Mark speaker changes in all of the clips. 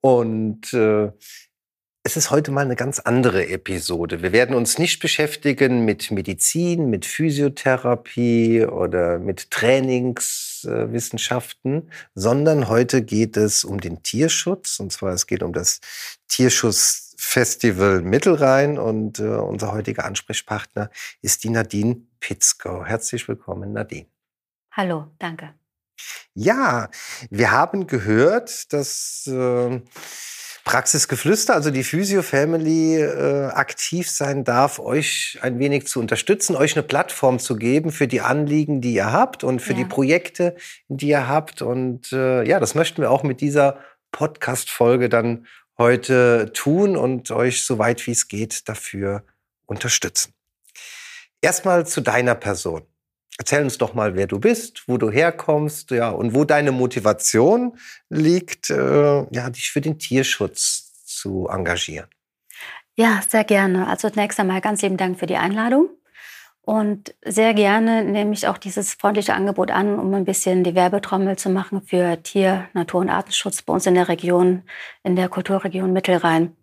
Speaker 1: Und äh, es ist heute mal eine ganz andere Episode. Wir werden uns nicht beschäftigen mit Medizin, mit Physiotherapie oder mit Trainingswissenschaften, sondern heute geht es um den Tierschutz. Und zwar es geht um das Tierschutzfestival Mittelrhein. Und äh, unser heutiger Ansprechpartner ist die Nadine Pitzgau. Herzlich willkommen, Nadine.
Speaker 2: Hallo, danke.
Speaker 1: Ja, wir haben gehört, dass äh, Praxisgeflüster, also die Physio Family, äh, aktiv sein darf, euch ein wenig zu unterstützen, euch eine Plattform zu geben für die Anliegen, die ihr habt und für ja. die Projekte, die ihr habt. Und äh, ja, das möchten wir auch mit dieser Podcast-Folge dann heute tun und euch so weit wie es geht dafür unterstützen. Erstmal zu deiner Person. Erzähl uns doch mal, wer du bist, wo du herkommst, ja, und wo deine Motivation liegt, äh, ja, dich für den Tierschutz zu engagieren.
Speaker 2: Ja, sehr gerne. Also zunächst einmal ganz lieben Dank für die Einladung. Und sehr gerne nehme ich auch dieses freundliche Angebot an, um ein bisschen die Werbetrommel zu machen für Tier-, Natur- und Artenschutz bei uns in der Region, in der Kulturregion Mittelrhein.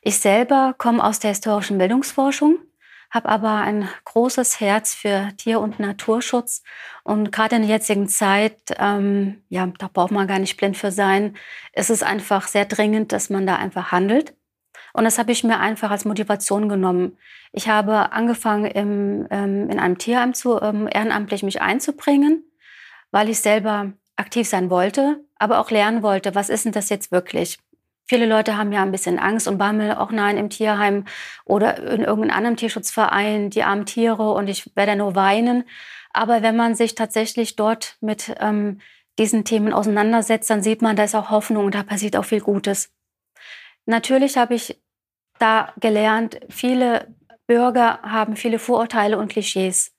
Speaker 2: Ich selber komme aus der historischen Bildungsforschung habe aber ein großes Herz für Tier- und Naturschutz. Und gerade in der jetzigen Zeit, ähm, ja, da braucht man gar nicht blind für sein, ist es einfach sehr dringend, dass man da einfach handelt. Und das habe ich mir einfach als Motivation genommen. Ich habe angefangen, im, ähm, in einem Tierheim zu, ähm, ehrenamtlich mich einzubringen, weil ich selber aktiv sein wollte, aber auch lernen wollte, was ist denn das jetzt wirklich? Viele Leute haben ja ein bisschen Angst und Bammel, auch nein, im Tierheim oder in irgendeinem anderen Tierschutzverein, die armen Tiere und ich werde nur weinen. Aber wenn man sich tatsächlich dort mit ähm, diesen Themen auseinandersetzt, dann sieht man, da ist auch Hoffnung und da passiert auch viel Gutes. Natürlich habe ich da gelernt, viele Bürger haben viele Vorurteile und Klischees,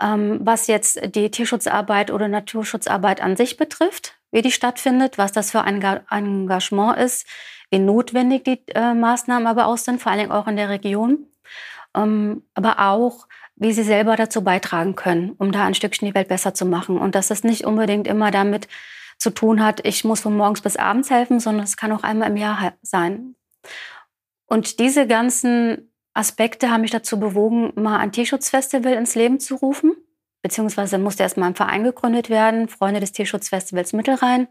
Speaker 2: ähm, was jetzt die Tierschutzarbeit oder Naturschutzarbeit an sich betrifft wie die stattfindet, was das für ein Engagement ist, wie notwendig die äh, Maßnahmen aber auch sind, vor allen Dingen auch in der Region, ähm, aber auch, wie sie selber dazu beitragen können, um da ein Stückchen die Welt besser zu machen. Und dass das nicht unbedingt immer damit zu tun hat, ich muss von morgens bis abends helfen, sondern es kann auch einmal im Jahr sein. Und diese ganzen Aspekte haben mich dazu bewogen, mal ein Tierschutzfestival ins Leben zu rufen beziehungsweise musste erstmal ein Verein gegründet werden, Freunde des Tierschutzfestivals Mittelrhein.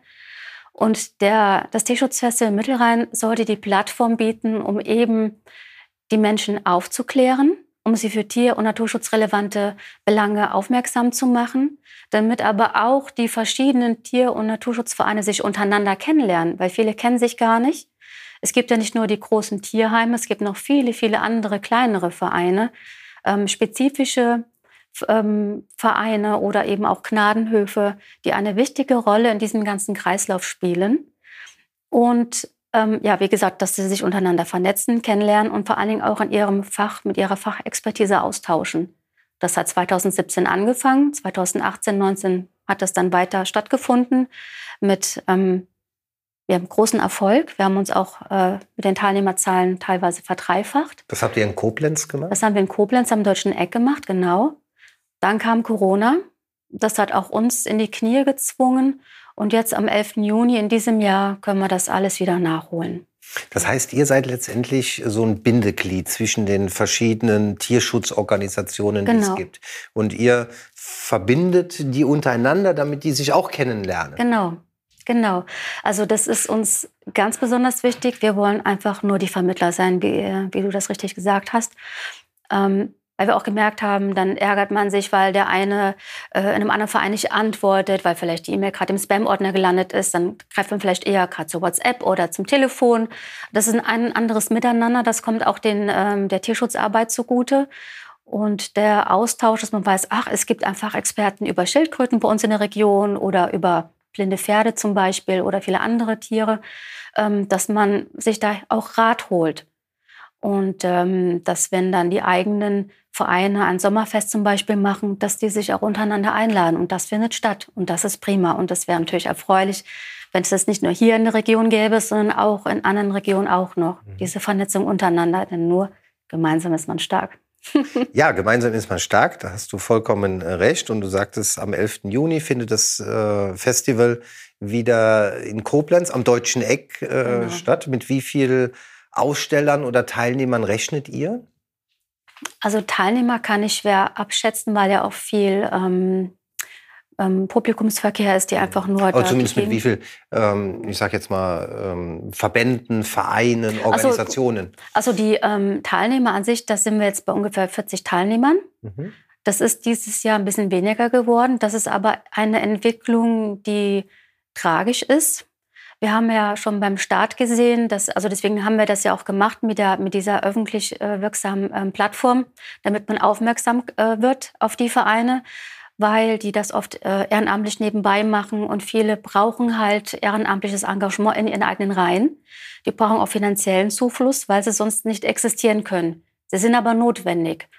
Speaker 2: Und der, das Tierschutzfestival Mittelrhein sollte die Plattform bieten, um eben die Menschen aufzuklären, um sie für tier- und naturschutzrelevante Belange aufmerksam zu machen, damit aber auch die verschiedenen Tier- und Naturschutzvereine sich untereinander kennenlernen, weil viele kennen sich gar nicht. Es gibt ja nicht nur die großen Tierheime, es gibt noch viele, viele andere kleinere Vereine, ähm, spezifische ähm, Vereine oder eben auch Gnadenhöfe, die eine wichtige Rolle in diesem ganzen Kreislauf spielen. Und ähm, ja, wie gesagt, dass sie sich untereinander vernetzen, kennenlernen und vor allen Dingen auch in ihrem Fach, mit ihrer Fachexpertise austauschen. Das hat 2017 angefangen. 2018, 19 hat das dann weiter stattgefunden mit ähm, wir haben großen Erfolg. Wir haben uns auch äh, mit den Teilnehmerzahlen teilweise verdreifacht.
Speaker 1: Das habt ihr in Koblenz gemacht?
Speaker 2: Das haben wir in Koblenz am Deutschen Eck gemacht, genau. Dann kam Corona. Das hat auch uns in die Knie gezwungen. Und jetzt am 11. Juni in diesem Jahr können wir das alles wieder nachholen.
Speaker 1: Das heißt, ihr seid letztendlich so ein Bindeglied zwischen den verschiedenen Tierschutzorganisationen, genau. die es genau. gibt. Und ihr verbindet die untereinander, damit die sich auch kennenlernen.
Speaker 2: Genau, genau. Also das ist uns ganz besonders wichtig. Wir wollen einfach nur die Vermittler sein, wie, wie du das richtig gesagt hast. Ähm, weil wir auch gemerkt haben, dann ärgert man sich, weil der eine äh, in einem anderen Verein nicht antwortet, weil vielleicht die E-Mail gerade im Spam-Ordner gelandet ist. Dann greift man vielleicht eher gerade zu WhatsApp oder zum Telefon. Das ist ein anderes Miteinander. Das kommt auch den, ähm, der Tierschutzarbeit zugute. Und der Austausch, dass man weiß, ach, es gibt einfach Experten über Schildkröten bei uns in der Region oder über blinde Pferde zum Beispiel oder viele andere Tiere, ähm, dass man sich da auch Rat holt. Und ähm, dass wenn dann die eigenen Vereine ein Sommerfest zum Beispiel machen, dass die sich auch untereinander einladen. Und das findet statt. Und das ist prima. Und das wäre natürlich erfreulich, wenn es das nicht nur hier in der Region gäbe, sondern auch in anderen Regionen auch noch. Mhm. Diese Vernetzung untereinander. Denn nur gemeinsam ist man stark.
Speaker 1: ja, gemeinsam ist man stark, da hast du vollkommen äh, recht. Und du sagtest, am 11. Juni findet das äh, Festival wieder in Koblenz am Deutschen Eck äh, genau. statt. Mit wie vielen Ausstellern oder Teilnehmern rechnet ihr?
Speaker 2: Also Teilnehmer kann ich schwer abschätzen, weil ja auch viel ähm, ähm, Publikumsverkehr ist, die einfach nur.
Speaker 1: Aber zumindest mit wie viel, ähm, ich sag jetzt mal, ähm, Verbänden, Vereinen, Organisationen?
Speaker 2: Also, also die ähm, Teilnehmer an sich, das sind wir jetzt bei ungefähr 40 Teilnehmern. Mhm. Das ist dieses Jahr ein bisschen weniger geworden. Das ist aber eine Entwicklung, die tragisch ist. Wir haben ja schon beim Start gesehen, dass, also deswegen haben wir das ja auch gemacht mit, der, mit dieser öffentlich äh, wirksamen äh, Plattform, damit man aufmerksam äh, wird auf die Vereine weil die das oft äh, ehrenamtlich nebenbei machen und viele brauchen halt ehrenamtliches Engagement in ihren eigenen Reihen. Die brauchen auch finanziellen Zufluss, weil sie sonst nicht existieren können. Sie sind aber notwendig.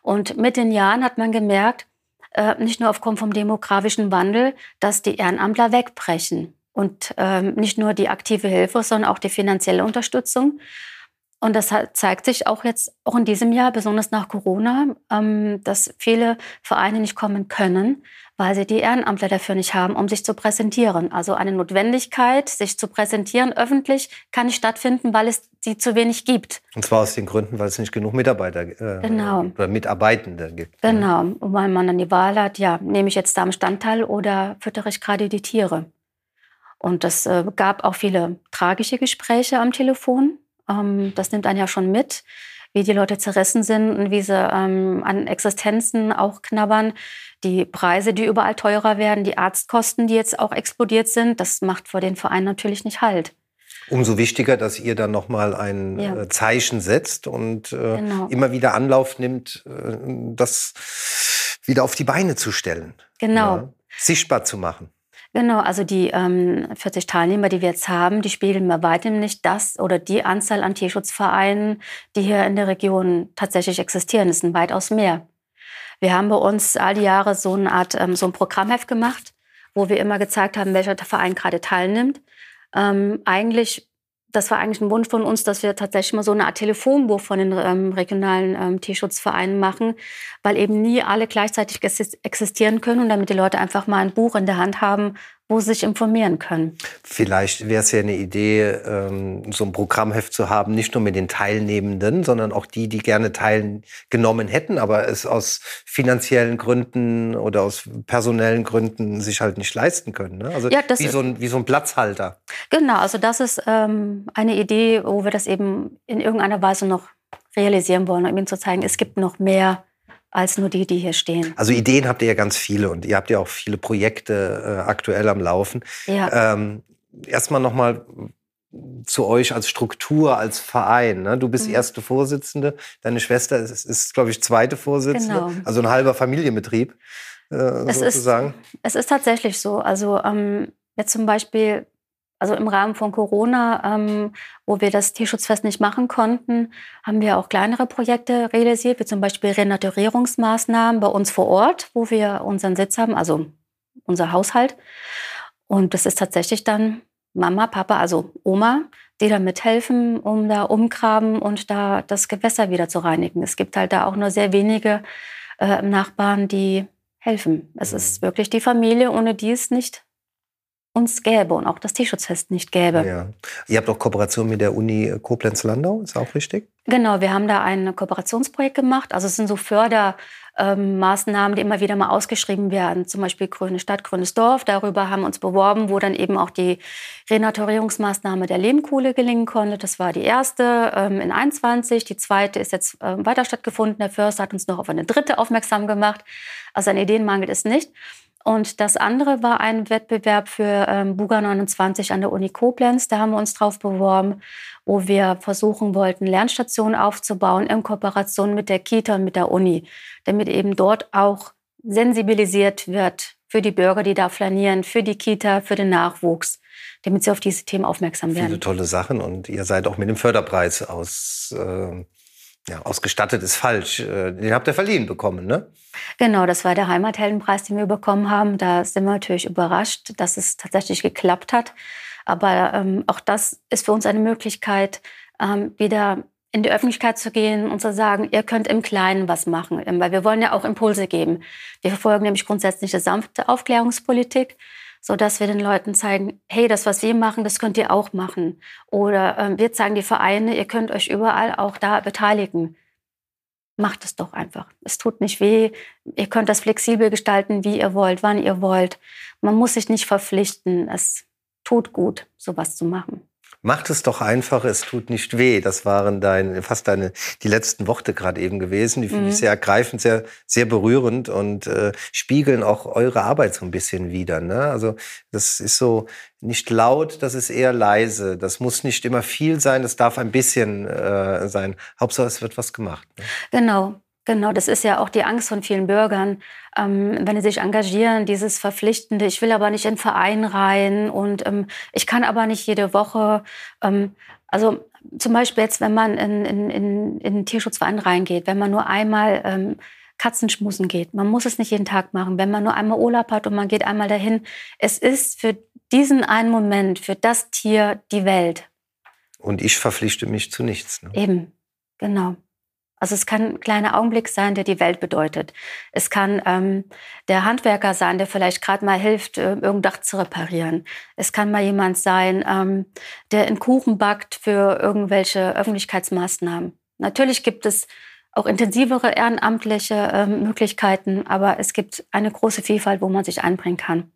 Speaker 2: Und mit den Jahren hat man gemerkt, äh, nicht nur aufgrund vom demografischen Wandel, dass die Ehrenamtler wegbrechen. Und ähm, nicht nur die aktive Hilfe, sondern auch die finanzielle Unterstützung. Und das zeigt sich auch jetzt, auch in diesem Jahr, besonders nach Corona, ähm, dass viele Vereine nicht kommen können, weil sie die Ehrenamtler dafür nicht haben, um sich zu präsentieren. Also eine Notwendigkeit, sich zu präsentieren öffentlich, kann nicht stattfinden, weil es sie zu wenig gibt.
Speaker 1: Und zwar aus den Gründen, weil es nicht genug Mitarbeiter äh, genau. oder Mitarbeitende gibt.
Speaker 2: Genau, und weil man dann die Wahl hat, ja, nehme ich jetzt da am Standteil oder füttere ich gerade die Tiere? Und es äh, gab auch viele tragische Gespräche am Telefon ähm, das nimmt einen ja schon mit, wie die Leute zerrissen sind und wie sie ähm, an Existenzen auch knabbern. Die Preise, die überall teurer werden, die Arztkosten, die jetzt auch explodiert sind, das macht vor den Vereinen natürlich nicht Halt.
Speaker 1: Umso wichtiger, dass ihr dann nochmal ein ja. Äh, Zeichen setzt und äh, genau. immer wieder Anlauf nimmt, äh, das wieder auf die Beine zu stellen.
Speaker 2: Genau. Ja,
Speaker 1: sichtbar zu machen.
Speaker 2: Genau, also die ähm, 40 Teilnehmer, die wir jetzt haben, die spiegeln bei weitem nicht das oder die Anzahl an Tierschutzvereinen, die hier in der Region tatsächlich existieren. Es sind weitaus mehr. Wir haben bei uns all die Jahre so eine Art, ähm, so ein Programmheft gemacht, wo wir immer gezeigt haben, welcher Verein gerade teilnimmt. Ähm, eigentlich das war eigentlich ein Wunsch von uns, dass wir tatsächlich mal so eine Art Telefonbuch von den ähm, regionalen ähm, Tierschutzvereinen machen, weil eben nie alle gleichzeitig existieren können und damit die Leute einfach mal ein Buch in der Hand haben, wo sie sich informieren können.
Speaker 1: Vielleicht wäre es ja eine Idee, ähm, so ein Programmheft zu haben, nicht nur mit den Teilnehmenden, sondern auch die, die gerne teilgenommen hätten, aber es aus finanziellen Gründen oder aus personellen Gründen sich halt nicht leisten können. Ne? Also ja, wie, so ein, wie so ein Platzhalter.
Speaker 2: Genau, also das ist ähm, eine Idee, wo wir das eben in irgendeiner Weise noch realisieren wollen, um ihnen zu zeigen, es gibt noch mehr als nur die, die hier stehen.
Speaker 1: Also Ideen habt ihr ja ganz viele und ihr habt ja auch viele Projekte äh, aktuell am Laufen. Ja. Ähm, Erstmal nochmal zu euch als Struktur, als Verein. Ne? Du bist mhm. erste Vorsitzende, deine Schwester ist, ist glaube ich, zweite Vorsitzende. Genau. Also ein halber Familienbetrieb
Speaker 2: äh, es sozusagen. Ist, es ist tatsächlich so. Also ähm, jetzt zum Beispiel also im Rahmen von Corona, ähm, wo wir das Tierschutzfest nicht machen konnten, haben wir auch kleinere Projekte realisiert, wie zum Beispiel Renaturierungsmaßnahmen bei uns vor Ort, wo wir unseren Sitz haben, also unser Haushalt. Und das ist tatsächlich dann Mama, Papa, also Oma, die da mithelfen, um da umgraben und da das Gewässer wieder zu reinigen. Es gibt halt da auch nur sehr wenige äh, Nachbarn, die helfen. Es ist mhm. wirklich die Familie, ohne die es nicht uns gäbe und auch das Tierschutzfest nicht gäbe.
Speaker 1: Ja. Ihr habt auch Kooperation mit der Uni Koblenz-Landau, ist auch richtig?
Speaker 2: Genau, wir haben da ein Kooperationsprojekt gemacht. Also es sind so Fördermaßnahmen, die immer wieder mal ausgeschrieben werden. Zum Beispiel Grüne Stadt, Grünes Dorf. Darüber haben wir uns beworben, wo dann eben auch die Renaturierungsmaßnahme der Lehmkuhle gelingen konnte. Das war die erste ähm, in 21. Die zweite ist jetzt ähm, weiter stattgefunden. Der Förster hat uns noch auf eine dritte aufmerksam gemacht. Also an Ideen mangelt es nicht. Und das andere war ein Wettbewerb für ähm, Buga 29 an der Uni Koblenz. Da haben wir uns drauf beworben, wo wir versuchen wollten, Lernstationen aufzubauen in Kooperation mit der Kita und mit der Uni, damit eben dort auch sensibilisiert wird für die Bürger, die da flanieren, für die Kita, für den Nachwuchs, damit sie auf diese Themen aufmerksam werden.
Speaker 1: Viele tolle Sachen und ihr seid auch mit dem Förderpreis aus, äh, ja, ausgestattet, ist falsch. Äh, den habt ihr verliehen bekommen, ne?
Speaker 2: Genau, das war der Heimatheldenpreis, den wir bekommen haben. Da sind wir natürlich überrascht, dass es tatsächlich geklappt hat. Aber ähm, auch das ist für uns eine Möglichkeit, ähm, wieder in die Öffentlichkeit zu gehen und zu sagen, ihr könnt im Kleinen was machen, ähm, weil wir wollen ja auch Impulse geben. Wir verfolgen nämlich grundsätzlich eine sanfte Aufklärungspolitik, so dass wir den Leuten zeigen, hey, das, was wir machen, das könnt ihr auch machen. Oder ähm, wir zeigen die Vereine, ihr könnt euch überall auch da beteiligen. Macht es doch einfach. Es tut nicht weh. Ihr könnt das flexibel gestalten, wie ihr wollt, wann ihr wollt. Man muss sich nicht verpflichten. Es tut gut, sowas zu machen.
Speaker 1: Macht es doch einfach, es tut nicht weh. Das waren dein, fast deine, die letzten Worte gerade eben gewesen. Die finde mhm. ich sehr ergreifend, sehr, sehr berührend und äh, spiegeln auch eure Arbeit so ein bisschen wider. Ne? Also das ist so nicht laut, das ist eher leise. Das muss nicht immer viel sein, es darf ein bisschen äh, sein. Hauptsache, es wird was gemacht. Ne?
Speaker 2: Genau. Genau, das ist ja auch die Angst von vielen Bürgern, ähm, wenn sie sich engagieren, dieses Verpflichtende, ich will aber nicht in Verein rein und ähm, ich kann aber nicht jede Woche. Ähm, also zum Beispiel jetzt, wenn man in, in, in, in einen Tierschutzverein reingeht, wenn man nur einmal ähm, Katzenschmusen geht, man muss es nicht jeden Tag machen, wenn man nur einmal Urlaub hat und man geht einmal dahin, es ist für diesen einen Moment, für das Tier die Welt.
Speaker 1: Und ich verpflichte mich zu nichts.
Speaker 2: Ne? Eben, genau. Also es kann ein kleiner Augenblick sein, der die Welt bedeutet. Es kann ähm, der Handwerker sein, der vielleicht gerade mal hilft, äh, irgendein Dach zu reparieren. Es kann mal jemand sein, ähm, der einen Kuchen backt für irgendwelche Öffentlichkeitsmaßnahmen. Natürlich gibt es auch intensivere ehrenamtliche äh, Möglichkeiten, aber es gibt eine große Vielfalt, wo man sich einbringen kann.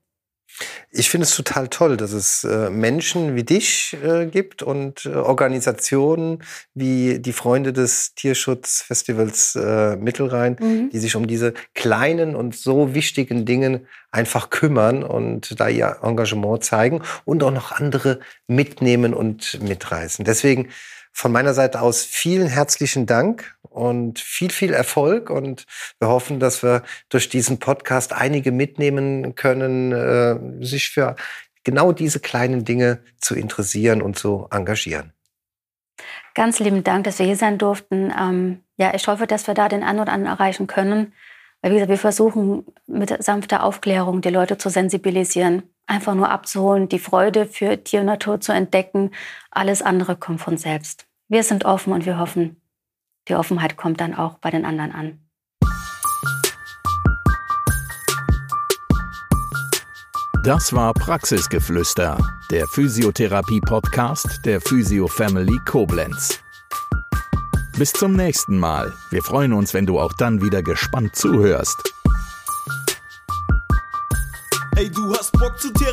Speaker 1: Ich finde es total toll, dass es äh, Menschen wie dich äh, gibt und äh, Organisationen wie die Freunde des Tierschutzfestivals äh, Mittelrhein, mhm. die sich um diese kleinen und so wichtigen Dinge einfach kümmern und da ihr Engagement zeigen und auch noch andere mitnehmen und mitreißen. Deswegen von meiner Seite aus vielen herzlichen Dank und viel, viel Erfolg. Und wir hoffen, dass wir durch diesen Podcast einige mitnehmen können, äh, sich für genau diese kleinen Dinge zu interessieren und zu engagieren.
Speaker 2: Ganz lieben Dank, dass wir hier sein durften. Ähm, ja, ich hoffe, dass wir da den einen oder anderen erreichen können. Weil, wie gesagt, wir versuchen mit sanfter Aufklärung die Leute zu sensibilisieren, einfach nur abzuholen, die Freude für Tier und Natur zu entdecken. Alles andere kommt von selbst wir sind offen und wir hoffen, die Offenheit kommt dann auch bei den anderen an.
Speaker 3: Das war Praxisgeflüster, der Physiotherapie-Podcast der Physio Family Koblenz. Bis zum nächsten Mal. Wir freuen uns, wenn du auch dann wieder gespannt zuhörst.
Speaker 4: Ey, du hast Bock zu